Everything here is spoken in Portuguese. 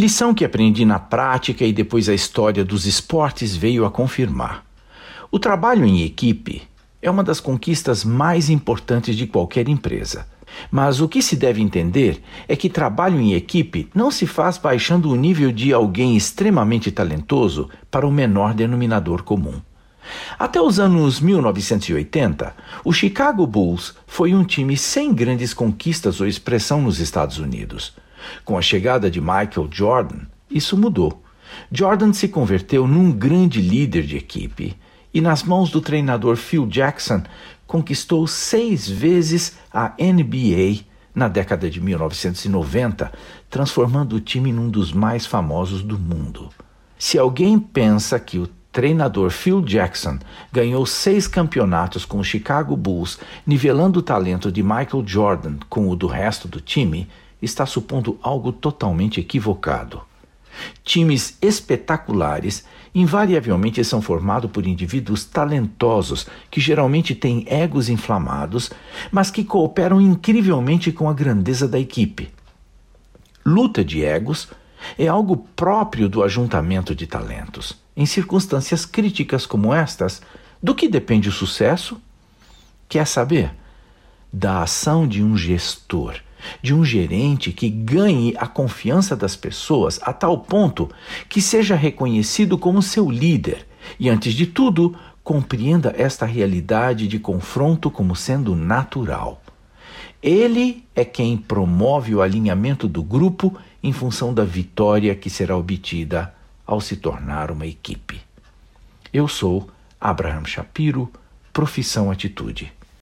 Lição que aprendi na prática e depois a história dos esportes veio a confirmar. O trabalho em equipe é uma das conquistas mais importantes de qualquer empresa. Mas o que se deve entender é que trabalho em equipe não se faz baixando o nível de alguém extremamente talentoso para o menor denominador comum. Até os anos 1980, o Chicago Bulls foi um time sem grandes conquistas ou expressão nos Estados Unidos. Com a chegada de Michael Jordan, isso mudou. Jordan se converteu num grande líder de equipe e, nas mãos do treinador Phil Jackson, conquistou seis vezes a NBA na década de 1990, transformando o time num dos mais famosos do mundo. Se alguém pensa que o treinador Phil Jackson ganhou seis campeonatos com o Chicago Bulls, nivelando o talento de Michael Jordan com o do resto do time, está supondo algo totalmente equivocado. Times espetaculares invariavelmente são formados por indivíduos talentosos que geralmente têm egos inflamados, mas que cooperam incrivelmente com a grandeza da equipe. Luta de egos é algo próprio do ajuntamento de talentos. Em circunstâncias críticas como estas, do que depende o sucesso? Quer saber? Da ação de um gestor de um gerente que ganhe a confiança das pessoas a tal ponto que seja reconhecido como seu líder e, antes de tudo, compreenda esta realidade de confronto como sendo natural. Ele é quem promove o alinhamento do grupo em função da vitória que será obtida ao se tornar uma equipe. Eu sou Abraham Shapiro, profissão Atitude.